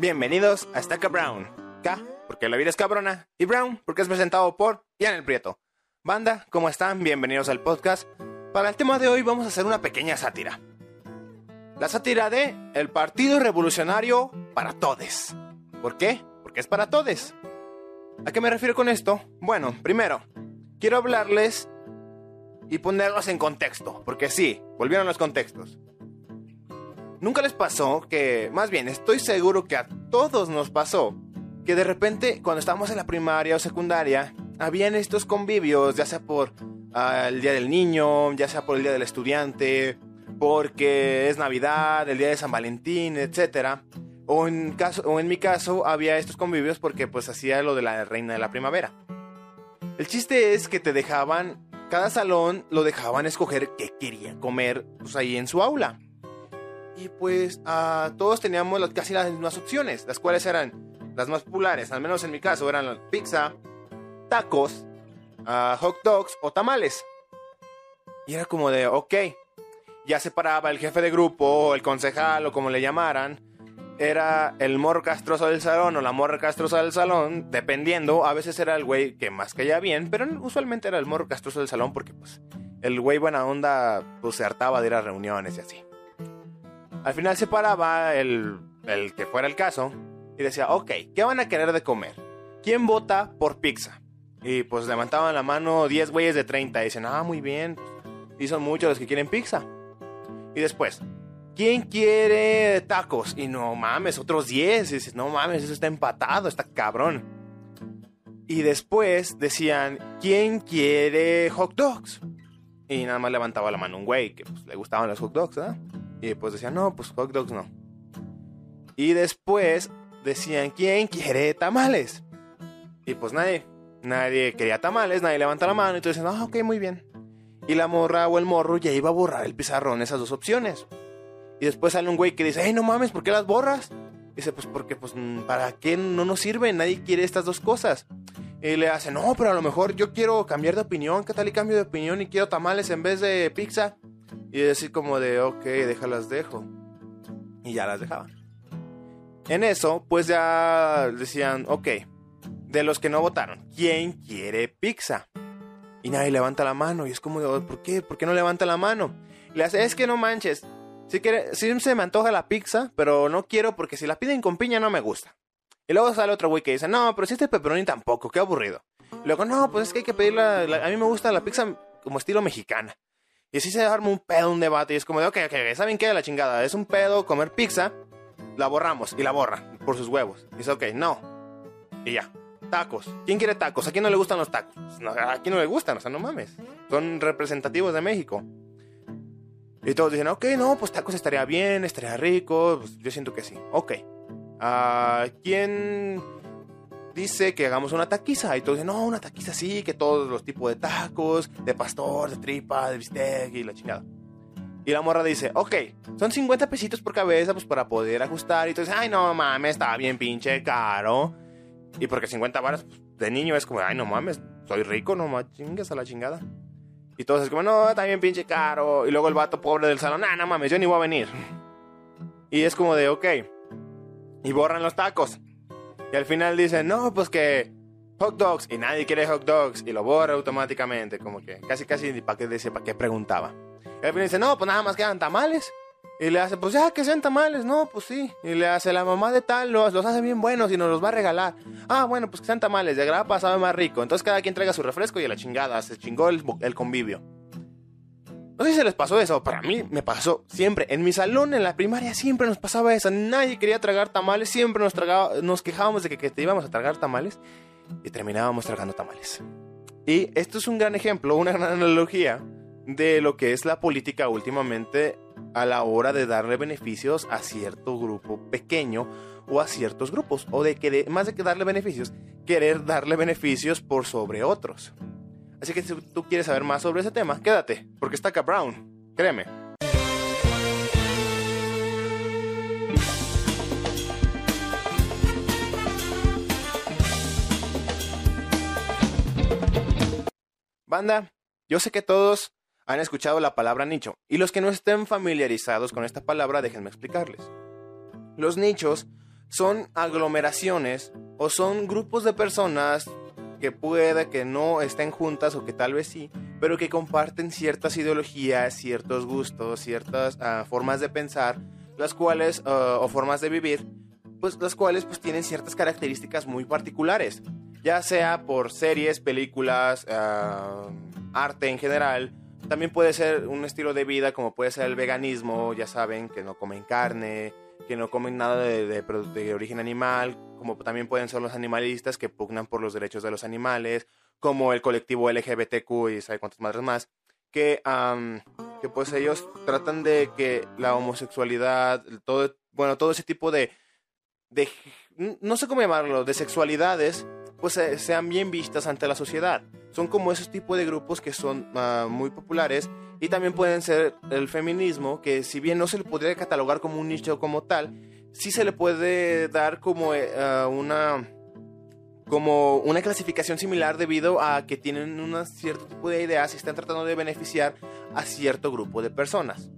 Bienvenidos a Estaca Brown. K, porque la vida es cabrona, y Brown, porque es presentado por Ian el Prieto. Banda, ¿cómo están? Bienvenidos al podcast. Para el tema de hoy vamos a hacer una pequeña sátira. La sátira de El Partido Revolucionario para Todes. ¿Por qué? Porque es para todes. ¿A qué me refiero con esto? Bueno, primero, quiero hablarles y ponerlos en contexto, porque sí, volvieron los contextos. ¿Nunca les pasó que, más bien, estoy seguro que a todos nos pasó, que de repente cuando estábamos en la primaria o secundaria, habían estos convivios, ya sea por ah, el Día del Niño, ya sea por el Día del Estudiante, porque es Navidad, el Día de San Valentín, etc. O en, caso, o en mi caso había estos convivios porque pues hacía lo de la Reina de la Primavera. El chiste es que te dejaban, cada salón lo dejaban escoger qué quería comer pues, ahí en su aula. Y pues todos teníamos casi las mismas opciones, las cuales eran las más populares, al menos en mi caso, eran la pizza, tacos, ah, hot dogs o tamales. Y era como de, ok, ya se paraba el jefe de grupo, o el concejal o como le llamaran. Era el morro castroso del salón o la morra castrosa del salón, dependiendo. A veces era el güey que más caía bien, pero usualmente era el morro castroso del salón porque pues el güey buena onda pues se hartaba de ir a reuniones y así. Al final se paraba el, el que fuera el caso y decía, ok, ¿qué van a querer de comer? ¿Quién vota por pizza? Y pues levantaban la mano 10 güeyes de 30 y dicen, ah, muy bien. Y son muchos los que quieren pizza. Y después, ¿quién quiere tacos? Y no mames, otros 10. Y dices, no mames, eso está empatado, está cabrón. Y después decían, ¿quién quiere hot dogs? Y nada más levantaba la mano un güey que pues, le gustaban los hot dogs, ¿verdad? Y pues decían, no, pues hot dogs no. Y después decían, ¿quién quiere tamales? Y pues nadie, nadie quería tamales, nadie levanta la mano y tú dices, ah, ok, muy bien. Y la morra o el morro ya iba a borrar el pizarrón esas dos opciones. Y después sale un güey que dice, hey, no mames, ¿por qué las borras? Dice, pues porque, pues, ¿para qué no nos sirve? Nadie quiere estas dos cosas. Y le hace, no, pero a lo mejor yo quiero cambiar de opinión, ¿qué tal y cambio de opinión y quiero tamales en vez de pizza? Y decir como de, ok, déjalas dejo. Y ya las dejaban. En eso, pues ya decían, ok, de los que no votaron, ¿quién quiere pizza? Y nadie levanta la mano. Y es como, de, ¿por qué? ¿Por qué no levanta la mano? Y le hace, es que no manches. Si quiere, sí se me antoja la pizza, pero no quiero porque si la piden con piña no me gusta. Y luego sale otro güey que dice, no, pero si este pepperoni tampoco, qué aburrido. Y luego, no, pues es que hay que pedirla, la- a mí me gusta la pizza como estilo mexicana. Y así se arma un pedo, un debate, y es como de, ok, ok, ¿saben qué? La chingada, es un pedo comer pizza, la borramos, y la borran, por sus huevos. Y dice, ok, no. Y ya. Tacos. ¿Quién quiere tacos? ¿A quién no le gustan los tacos? Pues no, a quién no le gustan, o sea, no mames. Son representativos de México. Y todos dicen, ok, no, pues tacos estaría bien, estaría rico. Pues yo siento que sí. Ok. Ah, ¿Quién dice que hagamos una taquiza? Y todos dicen, no, una taquiza sí, que todos los tipos de tacos, de pastor, de tripa, de bistec y la chingada. Y la morra dice, ok, son 50 pesitos por cabeza, pues para poder ajustar. Y entonces, ay, no mames, está bien pinche caro. Y porque 50 varas pues, de niño es como, ay, no mames, soy rico, no mames, chingas a la chingada. Y todos es como, no, está bien pinche caro. Y luego el vato pobre del salón, ah, no mames, yo ni voy a venir. Y es como de, ok. Y borran los tacos. Y al final dicen, no, pues que hot dogs. Y nadie quiere hot dogs. Y lo borra automáticamente. Como que casi, casi, ¿para qué, dice, ¿para qué preguntaba? Y al final dice, no, pues nada más quedan tamales. Y le hace, pues ya que sean tamales, no, pues sí. Y le hace, la mamá de tal los, los hace bien buenos y nos los va a regalar. Ah, bueno, pues que sean tamales, de grapa sabe más rico. Entonces cada quien traiga su refresco y a la chingada, se chingó el, el convivio. No sé si se les pasó eso, para mí me pasó siempre. En mi salón, en la primaria, siempre nos pasaba eso. Nadie quería tragar tamales, siempre nos, quejábamos de que, que te íbamos a tragar tamales y terminábamos tragando tamales. Y esto es un gran ejemplo, una gran analogía de lo que es la política últimamente a la hora de darle beneficios a cierto grupo pequeño o a ciertos grupos. O de que de- más de que darle beneficios, querer darle beneficios por sobre otros. Así que si tú quieres saber más sobre ese tema, quédate, porque está Brown. Créeme. Banda, yo sé que todos han escuchado la palabra nicho, y los que no estén familiarizados con esta palabra, déjenme explicarles. Los nichos son aglomeraciones o son grupos de personas que puede que no estén juntas o que tal vez sí, pero que comparten ciertas ideologías, ciertos gustos, ciertas uh, formas de pensar, las cuales, uh, o formas de vivir, pues las cuales pues tienen ciertas características muy particulares, ya sea por series, películas, uh, arte en general, también puede ser un estilo de vida como puede ser el veganismo, ya saben, que no comen carne, que no comen nada de, de, de, origen animal, como también pueden ser los animalistas que pugnan por los derechos de los animales, como el colectivo LGBTQ y sabe cuántas madres más, que, um, que pues ellos tratan de que la homosexualidad, todo, bueno, todo ese tipo de, de no sé cómo llamarlo, de sexualidades, pues sean bien vistas ante la sociedad. Son como esos tipos de grupos que son uh, muy populares y también pueden ser el feminismo, que si bien no se le podría catalogar como un nicho como tal, sí se le puede dar como uh, una como una clasificación similar debido a que tienen un cierto tipo de ideas y están tratando de beneficiar a cierto grupo de personas.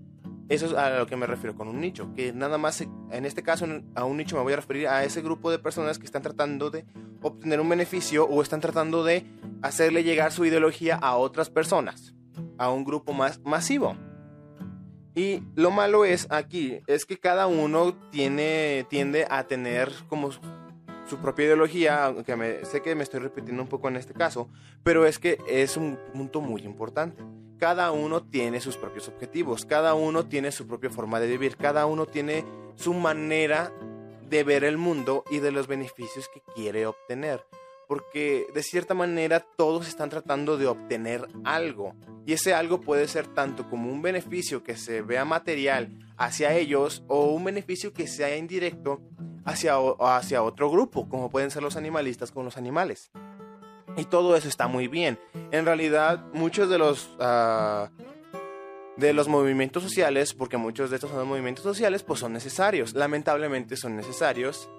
Eso es a lo que me refiero con un nicho, que nada más, en este caso, a un nicho me voy a referir a ese grupo de personas que están tratando de obtener un beneficio o están tratando de hacerle llegar su ideología a otras personas, a un grupo más masivo. Y lo malo es aquí, es que cada uno tiene, tiende a tener como su propia ideología, aunque me, sé que me estoy repitiendo un poco en este caso, pero es que es un punto muy importante. Cada uno tiene sus propios objetivos, cada uno tiene su propia forma de vivir, cada uno tiene su manera de ver el mundo y de los beneficios que quiere obtener. Porque de cierta manera todos están tratando de obtener algo. Y ese algo puede ser tanto como un beneficio que se vea material hacia ellos o un beneficio que sea indirecto hacia, hacia otro grupo, como pueden ser los animalistas con los animales. Y todo eso está muy bien. En realidad, muchos de los, uh, de los movimientos sociales, porque muchos de estos son movimientos sociales, pues son necesarios. Lamentablemente son necesarios.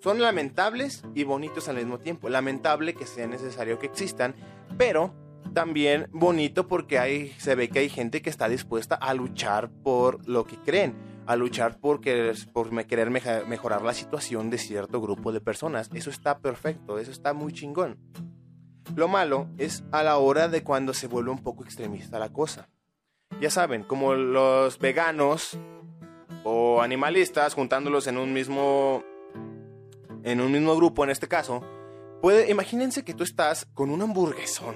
Son lamentables y bonitos al mismo tiempo. Lamentable que sea necesario que existan, pero también bonito porque hay, se ve que hay gente que está dispuesta a luchar por lo que creen a luchar por querer, por querer mejorar la situación de cierto grupo de personas. Eso está perfecto, eso está muy chingón. Lo malo es a la hora de cuando se vuelve un poco extremista la cosa. Ya saben, como los veganos o animalistas juntándolos en un mismo en un mismo grupo en este caso, puede imagínense que tú estás con un hamburguesón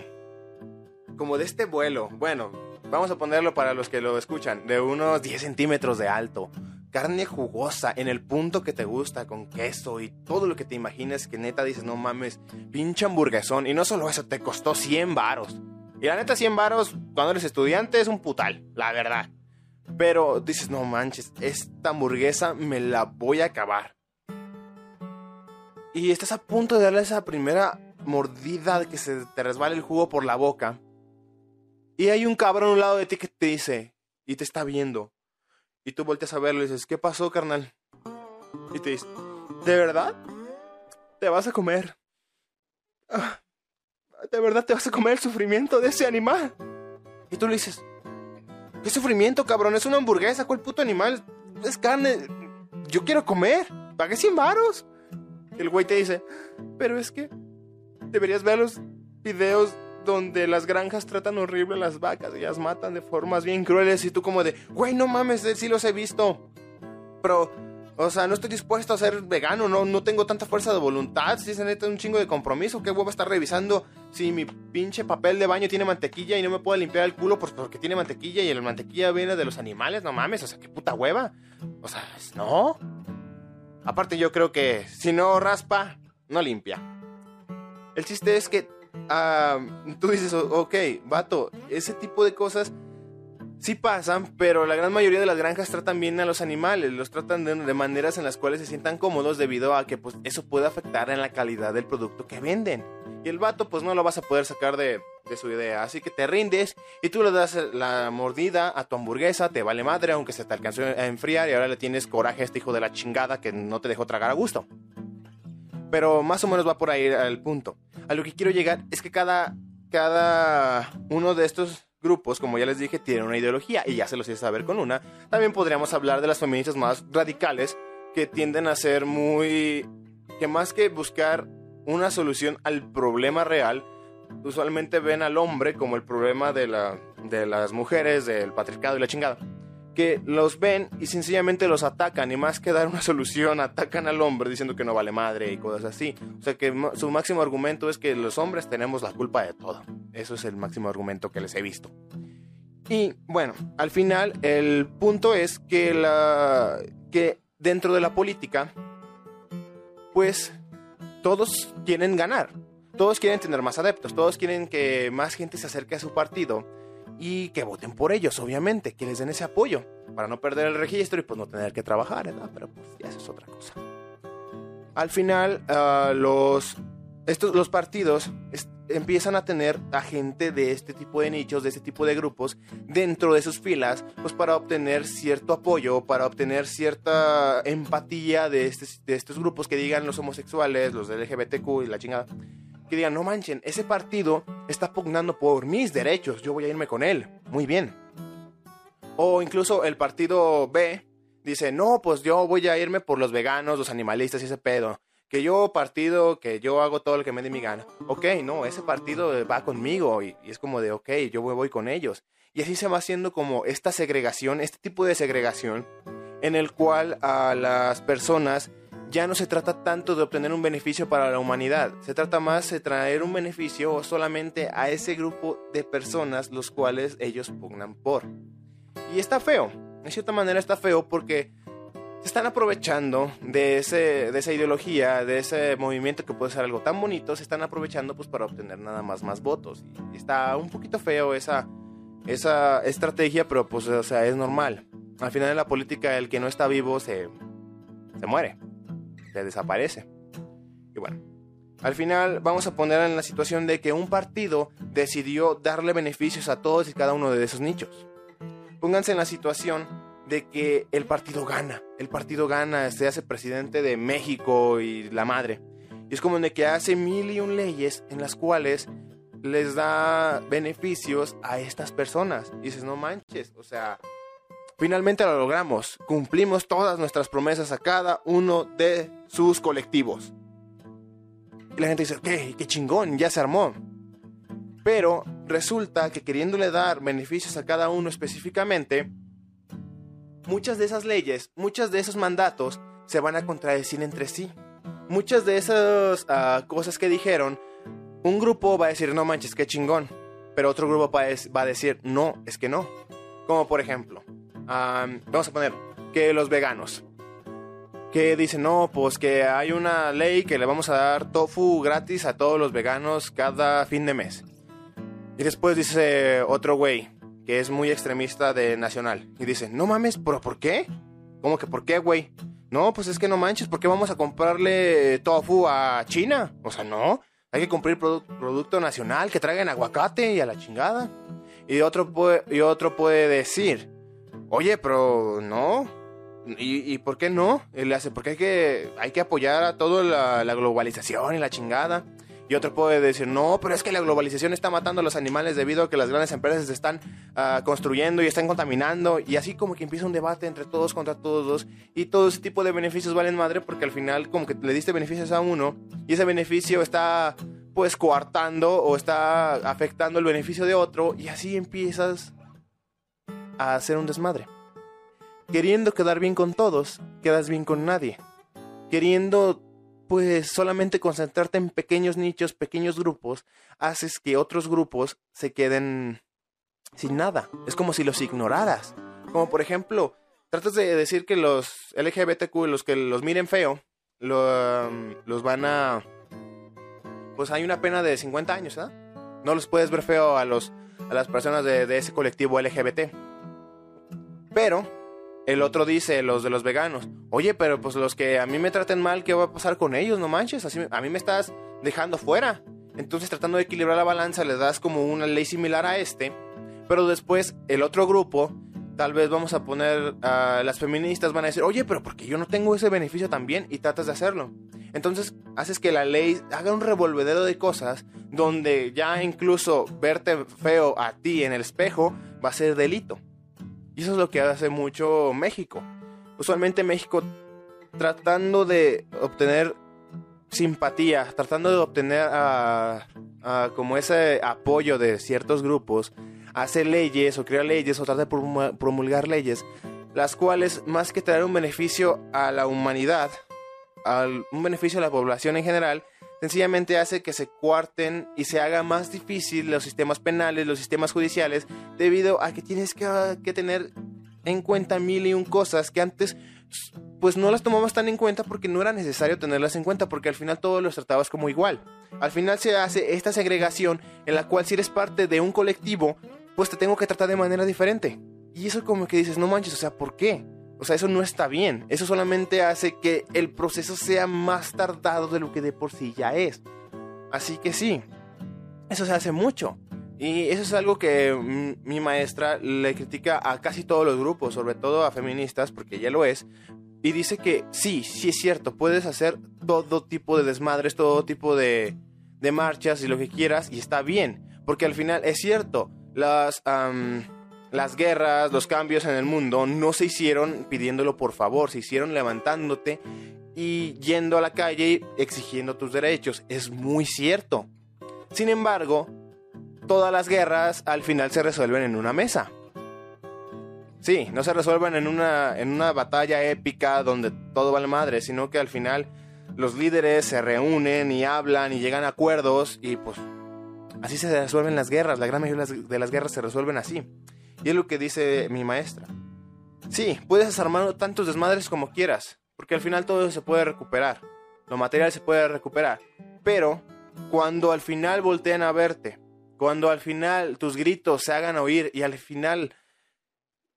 como de este vuelo. Bueno, vamos a ponerlo para los que lo escuchan, de unos 10 centímetros de alto. Carne jugosa en el punto que te gusta, con queso y todo lo que te imagines que neta dices, no mames, pinche hamburguesón. Y no solo eso, te costó 100 varos. Y la neta 100 varos cuando eres estudiante es un putal, la verdad. Pero dices, no manches, esta hamburguesa me la voy a acabar. Y estás a punto de darle esa primera mordida que se te resbale el jugo por la boca. Y hay un cabrón a un lado de ti que te dice, y te está viendo. Y tú volteas a verlo y dices, ¿qué pasó, carnal? Y te dice, ¿de verdad? ¿Te vas a comer? Ah, ¿De verdad te vas a comer el sufrimiento de ese animal? Y tú le dices, ¿qué sufrimiento, cabrón? Es una hamburguesa, ¿cuál puto animal? Es carne. Yo quiero comer. Pagué 100 varos. Y el güey te dice, pero es que deberías ver los videos donde las granjas tratan horrible a las vacas y las matan de formas bien crueles y tú como de, güey, no mames, sí los he visto. Pero, o sea, no estoy dispuesto a ser vegano, no, no tengo tanta fuerza de voluntad, si se neta un chingo de compromiso, qué huevo estar revisando si mi pinche papel de baño tiene mantequilla y no me puedo limpiar el culo pues porque tiene mantequilla y la mantequilla viene de los animales, no mames, o sea, qué puta hueva. O sea, no. Aparte yo creo que si no raspa, no limpia. El chiste es que tú dices, ok, vato, ese tipo de cosas sí pasan, pero la gran mayoría de las granjas tratan bien a los animales, los tratan de, maneras en las cuales se sientan cómodos debido a que pues, eso puede afectar en la calidad del producto que venden. Y el vato pues no lo vas a poder sacar de, de su idea, así que te rindes y tú le das la mordida a tu hamburguesa, te vale madre aunque se te alcanzó a enfriar y ahora le tienes coraje a este hijo de la chingada que no te dejó tragar a gusto. Pero más o menos va por ahí al punto. A lo que quiero llegar es que cada, cada uno de estos grupos, como ya les dije, tiene una ideología y ya se los hice saber con una. También podríamos hablar de las feministas más radicales que tienden a ser muy... que más que buscar una solución al problema real, usualmente ven al hombre como el problema de, la, de las mujeres, del patriarcado y la chingada. Que los ven y sencillamente los atacan y más que dar una solución atacan al hombre diciendo que no vale madre y cosas así. O sea que su máximo argumento es que los hombres tenemos la culpa de todo. Eso es el máximo argumento que les he visto. Y bueno, al final el punto es que la que dentro de la política pues todos quieren ganar. Todos quieren tener más adeptos, todos quieren que más gente se acerque a su partido y que voten por ellos, obviamente, que les den ese apoyo para no perder el registro y pues no tener que trabajar, ¿verdad? Pero pues ya eso es otra cosa. Al final, uh, los, estos, los partidos empiezan a tener a gente de este tipo de nichos, de este tipo de grupos dentro de sus filas, pues para obtener cierto apoyo, para obtener cierta empatía de, este, de estos grupos que digan los homosexuales, los LGBTQ y la chingada que digan, no manchen, ese partido está pugnando por mis derechos, yo voy a irme con él. Muy bien. O incluso el partido B dice, no, pues yo voy a irme por los veganos, los animalistas y ese pedo. Que yo partido, que yo hago todo lo que me dé mi gana. Ok, no, ese partido va conmigo y, es como de, ok, yo voy con ellos. Y así se va haciendo como esta segregación, este tipo de segregación, en el cual a las personas ya no se trata tanto de obtener un beneficio para la humanidad, se trata más de traer un beneficio solamente a ese grupo de personas los cuales ellos pugnan por. Y está feo, de cierta manera está feo porque se están aprovechando de, ese, de esa ideología, de ese movimiento que puede ser algo tan bonito, se están aprovechando pues para obtener nada más más votos. Y está un poquito feo esa, esa estrategia, pero pues o sea, es normal. Al final de la política el que no está vivo se, se muere se desaparece. Y bueno, al final vamos a poner en la situación de que un partido decidió darle beneficios a todos y cada uno de esos nichos. Pónganse en la situación de que el partido gana, el partido gana, se hace presidente de México y la madre. Y es como de que hace mil y un leyes en las cuales les da beneficios a estas personas. Y dices, no manches, o sea, Finalmente lo logramos, cumplimos todas nuestras promesas a cada uno de sus colectivos. Y la gente dice, ¿qué? ¡Qué chingón! Ya se armó. Pero resulta que queriéndole dar beneficios a cada uno específicamente, muchas de esas leyes, muchas de esos mandatos se van a contradecir entre sí. Muchas de esas uh, cosas que dijeron, un grupo va a decir, no manches, qué chingón. Pero otro grupo va a decir, no, es que no. Como por ejemplo, vamos a poner que los veganos que dicen, no, pues que hay una ley que le vamos a dar tofu gratis a todos los veganos cada fin de mes. Y después dice otro güey, que es muy extremista de Nacional, y dice, no mames, ¿pero por qué? ¿Cómo que por qué, güey? No, pues es que no manches, ¿por qué vamos a comprarle tofu a China? O sea, no, hay que cumplir producto nacional, que traigan aguacate y a la chingada. Y otro y otro puede decir, oye, pero no. ¿Y, por qué no? Él le hace, porque hay que, hay que apoyar a toda la, globalización y la chingada. Y otro puede decir, no, pero es que la globalización está matando a los animales debido a que las grandes empresas se están ah, construyendo y están contaminando. Y así como que empieza un debate entre todos contra todos. Y todo ese tipo de beneficios valen madre porque al final como que le diste beneficios a uno y ese beneficio está pues coartando o está afectando el beneficio de otro. Y así empiezas a hacer un desmadre. Queriendo quedar bien con todos, quedas bien con nadie. Queriendo, pues, solamente concentrarte en pequeños nichos, pequeños grupos, haces que otros grupos se queden sin nada. Es como si los ignoraras. Como por ejemplo, tratas de decir que los LGBTQ, los que los miren feo, um, los van a... Pues hay una pena de 50 años, ¿eh? No los puedes ver feo a, los, a las personas de, de ese colectivo LGBT. Pero el otro dice, los de los veganos, oye, pero pues los que a mí me traten mal, ¿qué va a pasar con ellos? No manches, así a mí me estás dejando fuera. Entonces tratando de equilibrar la balanza le das como una ley similar a este, pero después el otro grupo, tal vez vamos a poner a las feministas van a decir, oye, pero porque yo no tengo ese beneficio también y tratas de hacerlo. Entonces haces que la ley haga un revolvedero de cosas donde ya incluso verte feo a ti en el espejo va a ser delito. Y eso es lo que hace mucho México. Usualmente México tratando de obtener simpatía, tratando de obtener como ese apoyo de ciertos grupos, hace leyes o crea leyes o trata de promulgar leyes, las cuales más que traer un beneficio a la humanidad, un beneficio a la población en general, sencillamente hace que se cuarten y se haga más difícil los sistemas penales, los sistemas judiciales, debido a que tienes que, que tener en cuenta mil y un cosas que antes pues no las tomabas tan en cuenta porque no era necesario tenerlas en cuenta porque al final todos los tratabas como igual. Al final se hace esta segregación en la cual si eres parte de un colectivo, pues te tengo que tratar de manera diferente. Y eso como que dices, no manches, o sea, ¿por qué? O sea, eso no está bien. Eso solamente hace que el proceso sea más tardado de lo que de por sí ya es. Así que sí, eso se hace mucho. Y eso es algo que mi maestra le critica a casi todos los grupos, sobre todo a feministas, porque ella lo es. Y dice que sí, sí es cierto, puedes hacer todo tipo de desmadres, todo tipo de, de marchas y lo que quieras, y está bien. Porque al final es cierto, las, las guerras, los cambios en el mundo no se hicieron pidiéndolo por favor, se hicieron levantándote y yendo a la calle exigiendo tus derechos. Es muy cierto. Sin embargo, todas las guerras al final se resuelven en una mesa. Sí, no se resuelven en una, en una batalla épica donde todo vale madre, sino que al final los líderes se reúnen y hablan y llegan a acuerdos y pues así se resuelven las guerras. La gran mayoría de las guerras se resuelven así. Y es lo que dice mi maestra. Sí, puedes desarmar tantos desmadres como quieras, porque al final todo se puede recuperar. Lo material se puede recuperar. Pero cuando al final voltean a verte cuando al final tus gritos se hagan oír y al final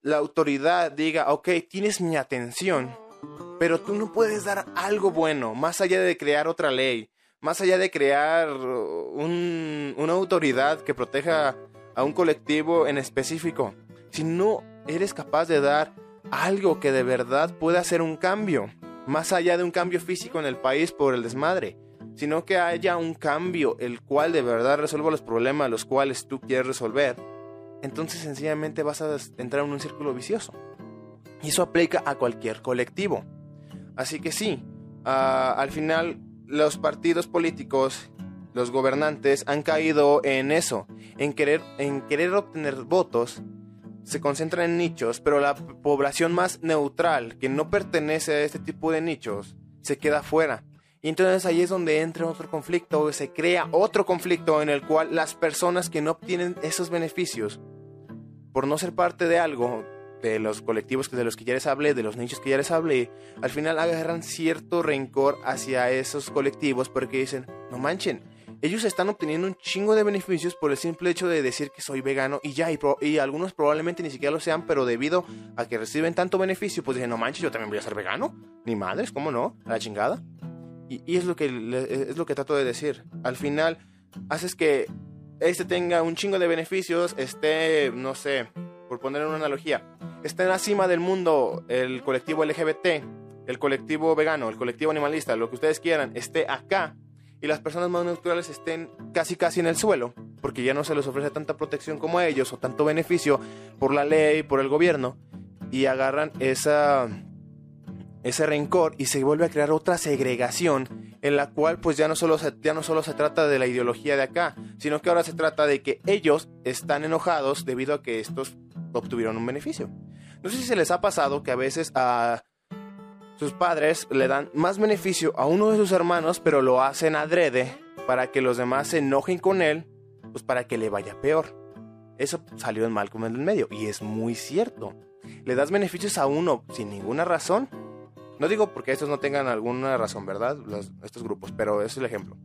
la autoridad diga, ok, tienes mi atención, pero tú no puedes dar algo bueno, más allá de crear otra ley, más allá de crear una autoridad que proteja a un colectivo en específico. Si no eres capaz de dar algo que de verdad pueda hacer un cambio, más allá de un cambio físico en el país por el desmadre, sino que haya un cambio el cual de verdad resuelva los problemas los cuales tú quieres resolver, entonces sencillamente vas a entrar en un círculo vicioso. Y eso aplica a cualquier colectivo. Así que sí, ah, al final los partidos políticos, los gobernantes han caído en eso, en querer, en querer obtener votos, se concentran en nichos, pero la población más neutral, que no pertenece a este tipo de nichos, se queda fuera. Y entonces ahí es donde entra otro conflicto, se crea otro conflicto en el cual las personas que no obtienen esos beneficios, por no ser parte de algo, de los colectivos de los que ya les hablé, de los nichos que ya les hablé, al final agarran cierto rencor hacia esos colectivos porque dicen, no manchen, ellos están obteniendo un chingo de beneficios por el simple hecho de decir que soy vegano y ya, y, algunos probablemente ni siquiera lo sean, pero debido a que reciben tanto beneficio, pues dicen, no manches, yo también voy a ser vegano, ni madres, ¿cómo no? A la chingada. Y, es, lo que, es lo que trato de decir. Al final, haces que este tenga un chingo de beneficios, esté, no sé, por poner una analogía, esté en la cima del mundo el colectivo LGBT, el colectivo vegano, el colectivo animalista, lo que ustedes quieran, esté acá y las personas más neutrales estén casi casi en el suelo, porque ya no se les ofrece tanta protección como a ellos o tanto beneficio por la ley, por el gobierno, y agarran esa ese rencor y se vuelve a crear otra segregación en la cual pues ya no solo se, ya no solo se trata de la ideología de acá, sino que ahora se trata de que ellos están enojados debido a que estos obtuvieron un beneficio. No sé si se les ha pasado que a veces a sus padres le dan más beneficio a uno de sus hermanos, pero lo hacen adrede para que los demás se enojen con él, pues para que le vaya peor. Eso salió en Malcolm en el medio y es muy cierto. Le das beneficios a uno sin ninguna razón no digo porque estos no tengan alguna razón, ¿verdad? estos grupos, pero es el ejemplo.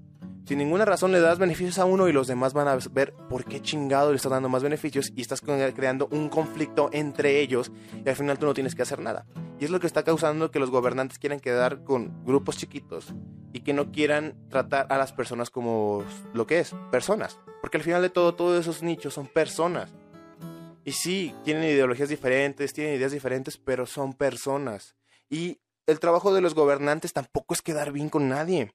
Sin ninguna razón le das beneficios a uno y los demás van a ver por qué chingado le estás dando más beneficios y estás creando un conflicto entre ellos y al final tú no tienes que hacer nada. Y es lo que está causando que los gobernantes quieran quedar con grupos chiquitos y que no quieran tratar a las personas como lo que es, personas. Porque al final de todo, todos esos nichos son personas. Y sí, tienen ideologías diferentes, tienen ideas diferentes, pero son personas. Y el trabajo de los gobernantes tampoco es quedar bien con nadie.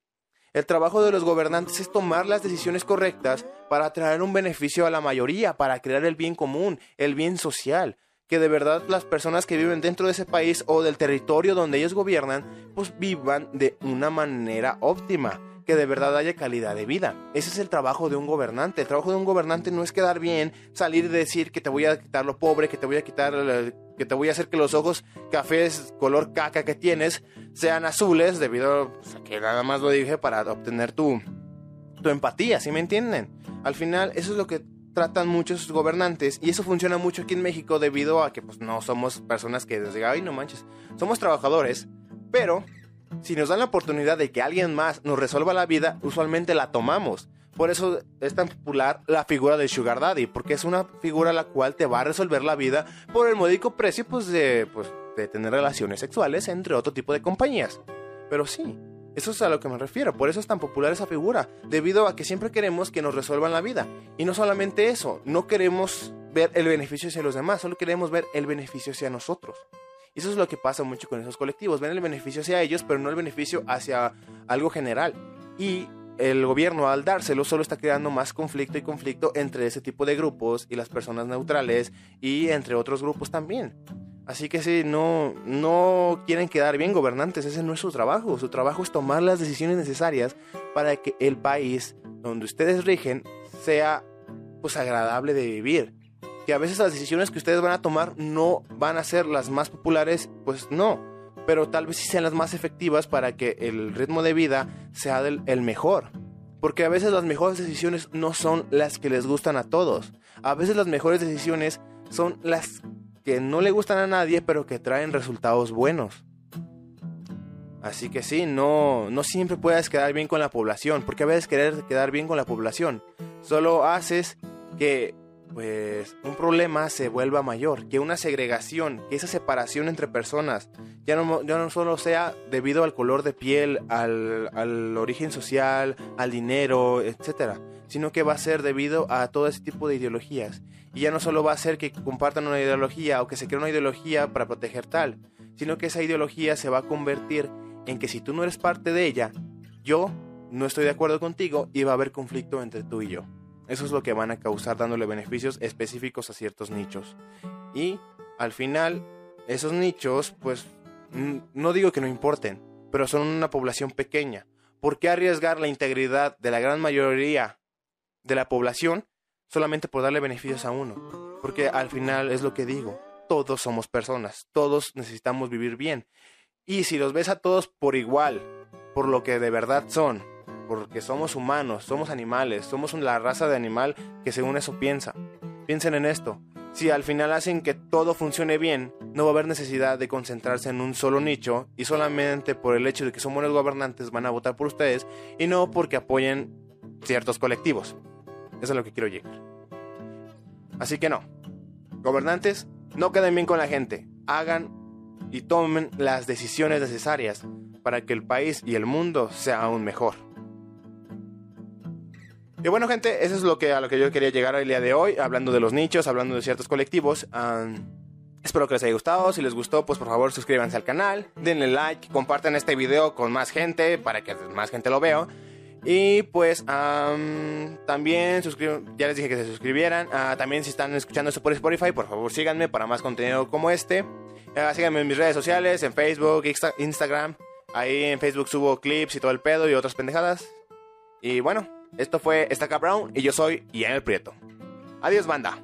El trabajo de los gobernantes es tomar las decisiones correctas para traer un beneficio a la mayoría, para crear el bien común, el bien social, que de verdad las personas que viven dentro de ese país o del territorio donde ellos gobiernan, pues vivan de una manera óptima que de verdad haya calidad de vida. Ese es el trabajo de un gobernante. El trabajo de un gobernante no es quedar bien, salir y decir que te voy a quitar lo pobre, que te voy a quitar, que te voy a hacer que los ojos cafés color caca que tienes sean azules debido a que nada más lo dije para obtener tu, tu empatía, ¿sí me entienden? Al final, eso es lo que tratan muchos gobernantes y eso funciona mucho aquí en México debido a que pues no somos personas que digan, ay no manches, somos trabajadores, pero si nos dan la oportunidad de que alguien más nos resuelva la vida, usualmente la tomamos. Por eso es tan popular la figura del Sugar Daddy, porque es una figura la cual te va a resolver la vida por el módico precio pues, de, pues, de tener relaciones sexuales entre otro tipo de compañías. Pero sí, eso es a lo que me refiero, por eso es tan popular esa figura, debido a que siempre queremos que nos resuelvan la vida. Y no solamente eso, no queremos ver el beneficio hacia los demás, solo queremos ver el beneficio hacia nosotros. Y eso es lo que pasa mucho con esos colectivos. Ven el beneficio hacia ellos, pero no el beneficio hacia algo general. Y el gobierno al dárselo solo está creando más conflicto y conflicto entre ese tipo de grupos y las personas neutrales y entre otros grupos también. Así que si no, no quieren quedar bien gobernantes, ese no es su trabajo. Su trabajo es tomar las decisiones necesarias para que el país donde ustedes rigen sea pues agradable de vivir que a veces las decisiones que ustedes van a tomar no van a ser las más populares, pues no, pero tal vez sí sean las más efectivas para que el ritmo de vida sea el mejor. Porque a veces las mejores decisiones no son las que les gustan a todos. A veces las mejores decisiones son las que no le gustan a nadie, pero que traen resultados buenos. Así que sí, no, no siempre puedes quedar bien con la población, porque a veces querer quedar bien con la población solo haces que pues un problema se vuelva mayor, que una segregación, que esa separación entre personas ya no, ya no solo sea debido al color de piel, al, al origen social, al dinero, etcétera, sino que va a ser debido a todo ese tipo de ideologías. Y ya no solo va a ser que compartan una ideología o que se cree una ideología para proteger tal, sino que esa ideología se va a convertir en que si tú no eres parte de ella, yo no estoy de acuerdo contigo y va a haber conflicto entre tú y yo. Eso es lo que van a causar dándole beneficios específicos a ciertos nichos. Y al final, esos nichos, pues, no digo que no importen, pero son una población pequeña. ¿Por qué arriesgar la integridad de la gran mayoría de la población solamente por darle beneficios a uno? Porque al final es lo que digo, todos somos personas, todos necesitamos vivir bien. Y si los ves a todos por igual, por lo que de verdad son, porque somos humanos, somos animales, somos la raza de animal que según eso piensa. Piensen en esto. Si al final hacen que todo funcione bien, no va a haber necesidad de concentrarse en un solo nicho y solamente por el hecho de que son buenos gobernantes van a votar por ustedes y no porque apoyen ciertos colectivos. Eso es lo que quiero llegar. Así que no. Gobernantes, no queden bien con la gente. Hagan y tomen las decisiones necesarias para que el país y el mundo sea aún mejor. Y bueno, gente, eso es lo que, a lo que yo quería llegar el día de hoy, hablando de los nichos, hablando de ciertos colectivos. espero que les haya gustado. Si les gustó, pues por favor suscríbanse al canal, denle like, compartan este video con más gente para que más gente lo vea. Y pues también ya les dije que se suscribieran. Ah, también si están escuchando esto por Spotify, por favor síganme para más contenido como este. Ah, síganme en mis redes sociales, en Facebook, Instagram. Ahí en Facebook subo clips y todo el pedo y otras pendejadas. Y bueno, esto fue Estaca Brown y yo soy Ian el Prieto. Adiós, banda.